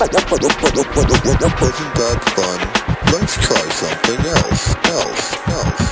Wasn't that fun? Let's try something else, else, else.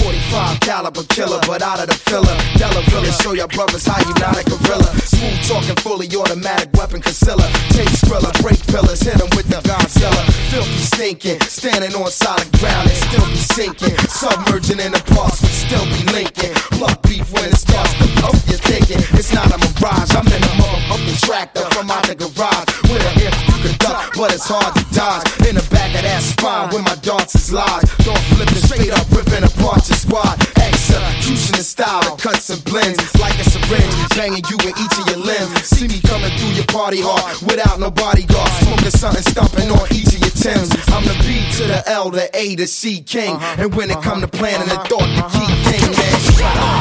45 caliber killer, but out of the filler. Della Villa, show your brothers how you not a gorilla. Smooth talking, fully automatic weapon concealer. Take skrilla, break pillars, hit 'em with the Godzilla. Filthy stinking, standing on solid ground and still be sinking. Submerging in the past, but still be linking. Blood beef when it starts to puff, you're thinking it's not a mirage. I'm in a motherfucking tractor from out the garage. With if you could duck, but it's hard to dodge. In the back of that spine where my darts is lodged. Don't flip flipping straight up, ripping apart your squad. Execution in style cuts and blends like a syringe, banging you in each of your limbs. See me coming through your party hard without no bodyguard, smoking something, stomping on each of your Timbs. I'm the B to the L, the A to C king, uh-huh. and when it come to planning the thought, the key thing, uh-huh. man.